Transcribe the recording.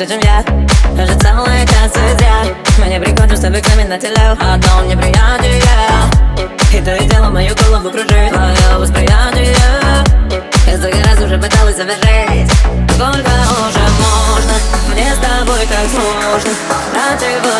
лучше, чем я. Даже целый час зря. Мне приходишь с тобой на теле. Одно неприятие И то и дело мою голову кружит. Твое восприятие. Я столько раз уже пыталась завершить Сколько уже можно? Мне с тобой так сложно. Противоположные